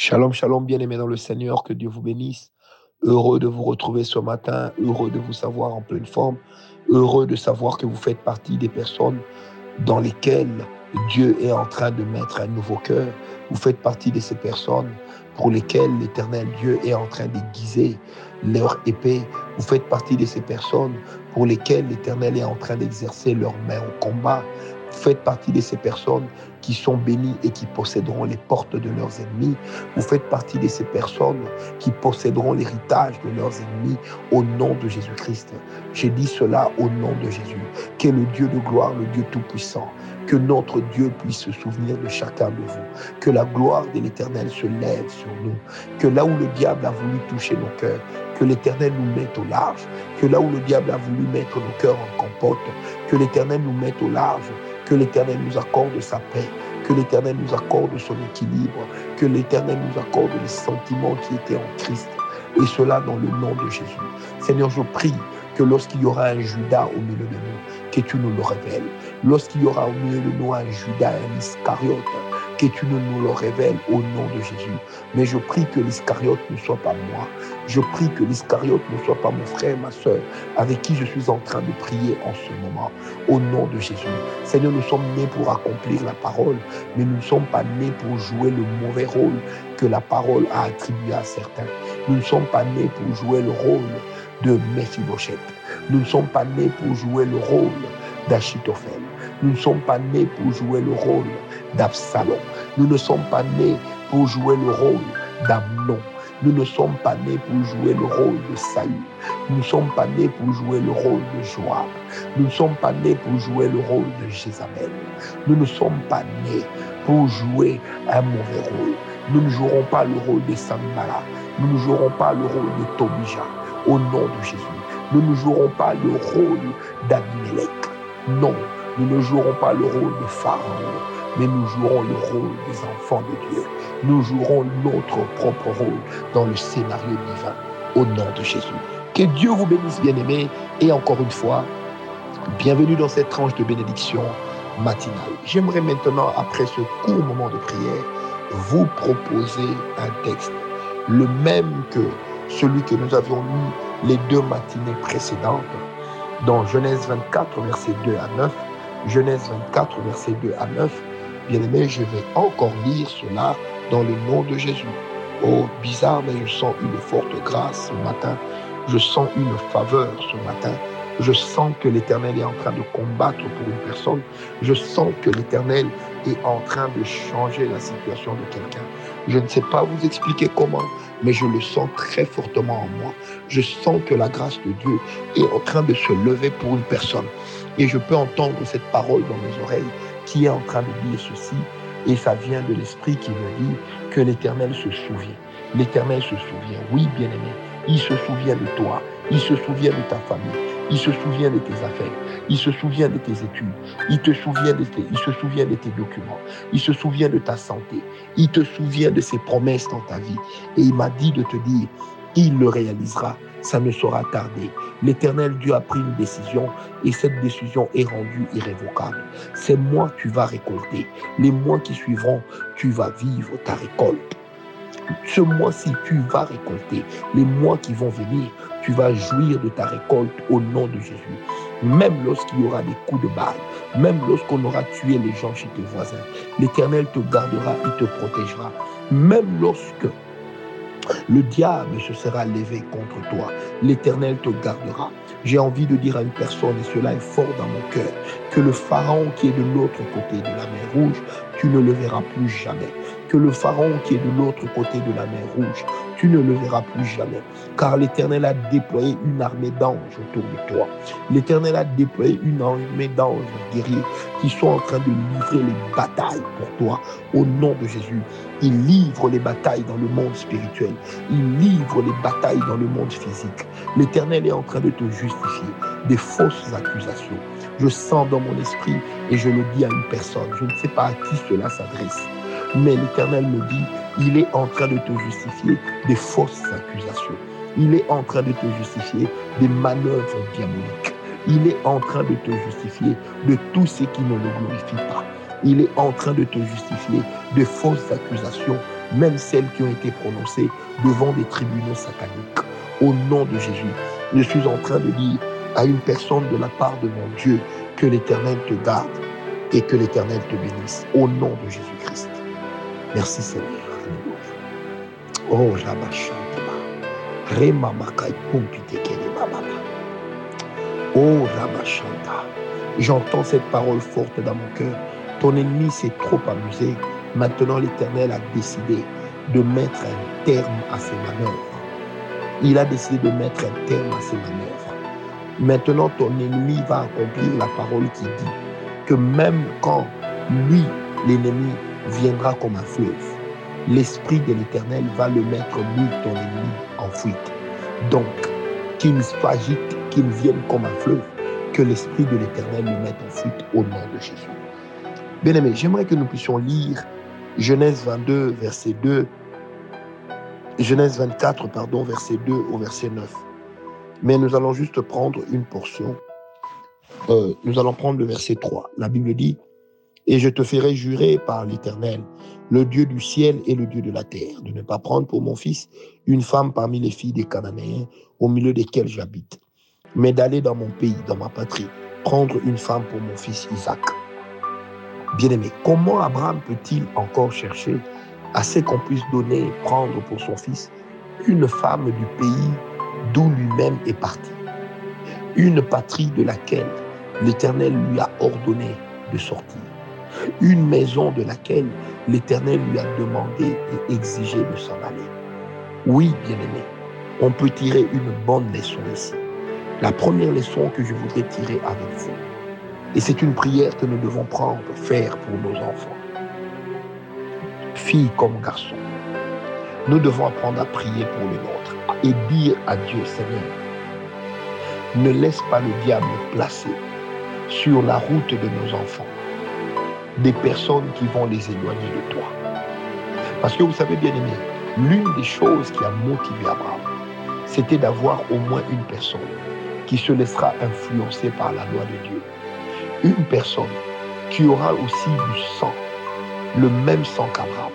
Shalom, shalom, bien-aimés dans le Seigneur, que Dieu vous bénisse. Heureux de vous retrouver ce matin, heureux de vous savoir en pleine forme, heureux de savoir que vous faites partie des personnes dans lesquelles Dieu est en train de mettre un nouveau cœur. Vous faites partie de ces personnes pour lesquelles l'Éternel Dieu est en train d'aiguiser leur épée. Vous faites partie de ces personnes pour lesquelles l'Éternel est en train d'exercer leur main au combat. Faites partie de ces personnes qui sont bénies et qui posséderont les portes de leurs ennemis. Vous faites partie de ces personnes qui posséderont l'héritage de leurs ennemis au nom de Jésus-Christ. J'ai dit cela au nom de Jésus. Qu'est le Dieu de gloire, le Dieu tout-puissant. Que notre Dieu puisse se souvenir de chacun de vous. Que la gloire de l'Éternel se lève sur nous. Que là où le diable a voulu toucher nos cœurs, que l'Éternel nous mette au large. Que là où le diable a voulu mettre nos cœurs en compote, que l'Éternel nous mette au large que l'Éternel nous accorde sa paix, que l'Éternel nous accorde son équilibre, que l'Éternel nous accorde les sentiments qui étaient en Christ. Et cela dans le nom de Jésus. Seigneur, je prie que lorsqu'il y aura un Judas au milieu de nous, que tu nous le révèles. Lorsqu'il y aura au milieu de nous un Judas, un Iscariote, que tu nous le révèles au nom de Jésus. Mais je prie que l'Iscariote ne soit pas moi. Je prie que l'Iscariote ne soit pas mon frère, ma soeur, avec qui je suis en train de prier en ce moment. Au nom de Jésus. Seigneur, nous sommes nés pour accomplir la parole, mais nous ne sommes pas nés pour jouer le mauvais rôle que la parole a attribué à certains. Nous ne sommes pas nés pour jouer le rôle de Mephibosheth. Nous ne sommes pas nés pour jouer le rôle d'Achitophel. Nous ne sommes pas nés pour jouer le rôle d'Absalom. Nous ne sommes pas nés pour jouer le rôle d'Amnon. Nous ne sommes pas nés pour jouer le rôle de Saül. Nous ne sommes pas nés pour jouer le rôle de Joab. Nous ne sommes pas nés pour jouer le rôle de Jézabel. Nous ne sommes pas nés pour jouer un mauvais rôle. Nous ne jouerons pas le rôle de Sambala. Nous ne jouerons pas le rôle de Tobija. Au nom de Jésus. Nous ne jouerons pas le rôle d'Abimelech. Non, nous ne jouerons pas le rôle de Pharaon mais nous jouerons le rôle des enfants de Dieu. Nous jouerons notre propre rôle dans le scénario divin au nom de Jésus. Que Dieu vous bénisse, bien-aimés, et encore une fois, bienvenue dans cette tranche de bénédiction matinale. J'aimerais maintenant, après ce court moment de prière, vous proposer un texte, le même que celui que nous avions lu les deux matinées précédentes, dans Genèse 24, versets 2 à 9, Genèse 24, versets 2 à 9, Bien-aimé, je vais encore lire cela dans le nom de Jésus. Oh, bizarre, mais je sens une forte grâce ce matin. Je sens une faveur ce matin. Je sens que l'Éternel est en train de combattre pour une personne. Je sens que l'Éternel est en train de changer la situation de quelqu'un. Je ne sais pas vous expliquer comment, mais je le sens très fortement en moi. Je sens que la grâce de Dieu est en train de se lever pour une personne. Et je peux entendre cette parole dans mes oreilles qui est en train de dire ceci, et ça vient de l'Esprit qui me dit que l'Éternel se souvient. L'Éternel se souvient, oui bien-aimé, il se souvient de toi, il se souvient de ta famille, il se souvient de tes affaires, il se souvient de tes études, il, il se souvient de tes documents, il se souvient de ta santé, il te souvient de ses promesses dans ta vie. Et il m'a dit de te dire, il le réalisera ça ne sera tardé. L'éternel Dieu a pris une décision et cette décision est rendue irrévocable. Ces mois, tu vas récolter. Les mois qui suivront, tu vas vivre ta récolte. Ce mois-ci, tu vas récolter. Les mois qui vont venir, tu vas jouir de ta récolte au nom de Jésus. Même lorsqu'il y aura des coups de balle, même lorsqu'on aura tué les gens chez tes voisins, l'Éternel te gardera, il te protégera. Même lorsque le diable se sera levé contre toi. L'Éternel te gardera. J'ai envie de dire à une personne, et cela est fort dans mon cœur, que le Pharaon qui est de l'autre côté de la mer Rouge, tu ne le verras plus jamais. Que le Pharaon qui est de l'autre côté de la mer Rouge, tu ne le verras plus jamais. Car l'Éternel a déployé une armée d'anges autour de toi. L'Éternel a déployé une armée d'anges guerriers qui sont en train de livrer les batailles pour toi au nom de Jésus. Il livre les batailles dans le monde spirituel. Il livre les batailles dans le monde physique. L'Éternel est en train de te justifier des fausses accusations. Je sens dans mon esprit et je le dis à une personne. Je ne sais pas à qui cela s'adresse. Mais l'Éternel me dit, il est en train de te justifier des fausses accusations. Il est en train de te justifier des manœuvres diaboliques. Il est en train de te justifier de tout ce qui ne le glorifie pas. Il est en train de te justifier de fausses accusations même celles qui ont été prononcées devant des tribunaux sataniques. Au nom de Jésus, je suis en train de dire à une personne de la part de mon Dieu que l'Éternel te garde et que l'Éternel te bénisse. Au nom de Jésus-Christ. Merci Seigneur. Oh, Oh, Rabashanta. J'entends cette parole forte dans mon cœur. Ton ennemi s'est trop amusé. Maintenant, l'Éternel a décidé de mettre un terme à ses manœuvres. Il a décidé de mettre un terme à ses manœuvres. Maintenant, ton ennemi va accomplir la parole qui dit que même quand lui, l'ennemi, viendra comme un fleuve, l'Esprit de l'Éternel va le mettre, lui, ton ennemi, en fuite. Donc, qu'il s'agite, qu'il vienne comme un fleuve, que l'Esprit de l'Éternel le mette en fuite au nom de Jésus. Bien-aimé, j'aimerais que nous puissions lire Genèse 22, verset 2, Genèse 24, pardon, verset 2 au verset 9. Mais nous allons juste prendre une portion. Euh, nous allons prendre le verset 3. La Bible dit, Et je te ferai jurer par l'Éternel, le Dieu du ciel et le Dieu de la terre, de ne pas prendre pour mon fils une femme parmi les filles des Cananéens au milieu desquels j'habite, mais d'aller dans mon pays, dans ma patrie, prendre une femme pour mon fils Isaac. Bien-aimé, comment Abraham peut-il encore chercher à ce qu'on puisse donner, prendre pour son fils une femme du pays d'où lui-même est parti, une patrie de laquelle l'Éternel lui a ordonné de sortir, une maison de laquelle l'Éternel lui a demandé et exigé de s'en aller. Oui, bien-aimé, on peut tirer une bonne leçon ici. La première leçon que je voudrais tirer avec vous, et c'est une prière que nous devons prendre, faire pour nos enfants, filles comme garçons. Nous devons apprendre à prier pour le nôtre et dire à Dieu, Seigneur, ne laisse pas le diable placer sur la route de nos enfants des personnes qui vont les éloigner de toi. Parce que vous savez bien aimé, l'une des choses qui a motivé Abraham, c'était d'avoir au moins une personne qui se laissera influencer par la loi de Dieu une personne qui aura aussi du sang, le même sang qu'Abraham,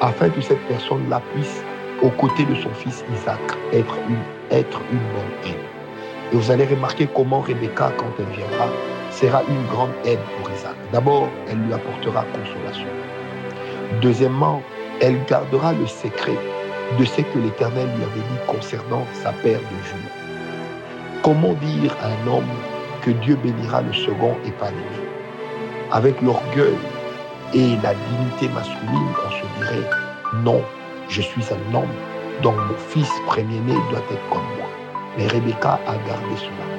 afin que cette personne-là puisse, aux côtés de son fils Isaac, être une, être bonne aide. Et vous allez remarquer comment Rebecca, quand elle viendra, sera une grande aide pour Isaac. D'abord, elle lui apportera consolation. Deuxièmement, elle gardera le secret de ce que l'Éternel lui avait dit concernant sa paire de jumeaux. Comment dire à un homme que Dieu bénira le second et pas l'aîné. Avec l'orgueil et la dignité masculine, on se dirait, non, je suis un homme, dont mon fils premier-né doit être comme moi. Mais Rebecca a gardé cela.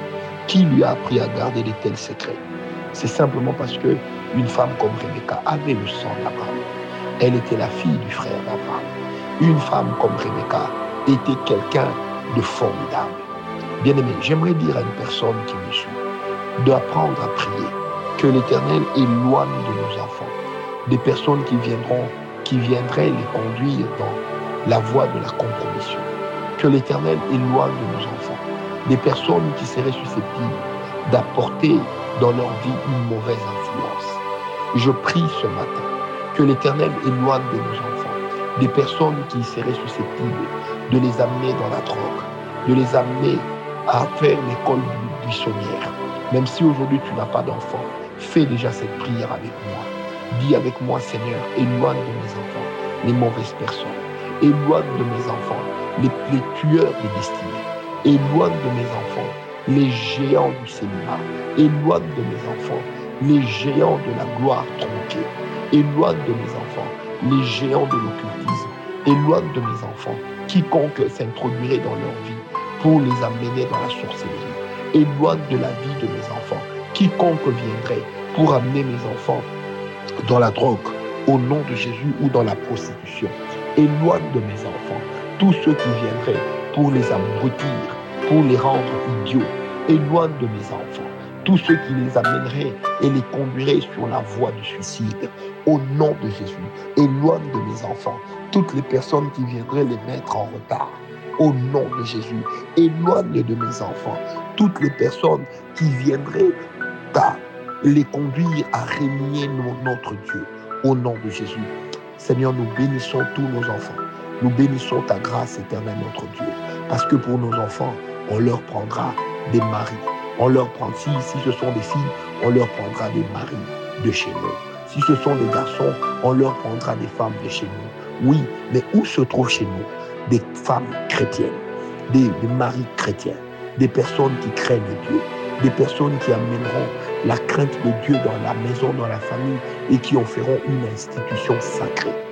Qui lui a appris à garder de tels secrets C'est simplement parce que une femme comme Rebecca avait le sang d'Abraham. Elle était la fille du frère d'Abraham. Une femme comme Rebecca était quelqu'un de formidable. Bien-aimé, j'aimerais dire à une personne qui me suit, d'apprendre à prier, que l'Éternel éloigne de nos enfants des personnes qui viendront, qui viendraient les conduire dans la voie de la compromission. Que l'Éternel éloigne de nos enfants des personnes qui seraient susceptibles d'apporter dans leur vie une mauvaise influence. Je prie ce matin que l'Éternel éloigne de nos enfants des personnes qui seraient susceptibles de les amener dans la drogue, de les amener à faire l'école buissonnière, même si aujourd'hui tu n'as pas d'enfant, fais déjà cette prière avec moi. Dis avec moi, Seigneur, éloigne de mes enfants les mauvaises personnes. Éloigne de mes enfants les, tueurs de destinée. Éloigne de mes enfants les géants du cinéma. Éloigne de mes enfants les géants de la gloire tronquée. Éloigne de mes enfants les géants de l'occultisme. Éloigne de mes enfants quiconque s'introduirait dans leur vie pour les amener dans la sorcellerie éloigne de la vie de mes enfants. Quiconque viendrait pour amener mes enfants dans la drogue, au nom de Jésus ou dans la prostitution, éloigne de mes enfants tous ceux qui viendraient pour les abrutir, pour les rendre idiots, éloigne de mes enfants tous ceux qui les amèneraient et les conduiraient sur la voie du suicide. Au nom de Jésus, éloigne de mes enfants toutes les personnes qui viendraient les mettre en retard au nom de Jésus. Éloigne de mes enfants toutes les personnes qui viendraient à les conduire à régner notre Dieu au nom de Jésus. Seigneur, nous bénissons tous nos enfants. Nous bénissons ta grâce éternelle, notre Dieu. Parce que pour nos enfants, on leur prendra des maris. On leur prend, si, si ce sont des filles, on leur prendra des maris de chez nous. Si ce sont des garçons, on leur prendra des femmes de chez nous. Oui, mais où se trouvent chez nous des femmes chrétiennes, des, des maris chrétiens, des personnes qui craignent Dieu, des personnes qui amèneront la crainte de Dieu dans la maison, dans la famille et qui en feront une institution sacrée?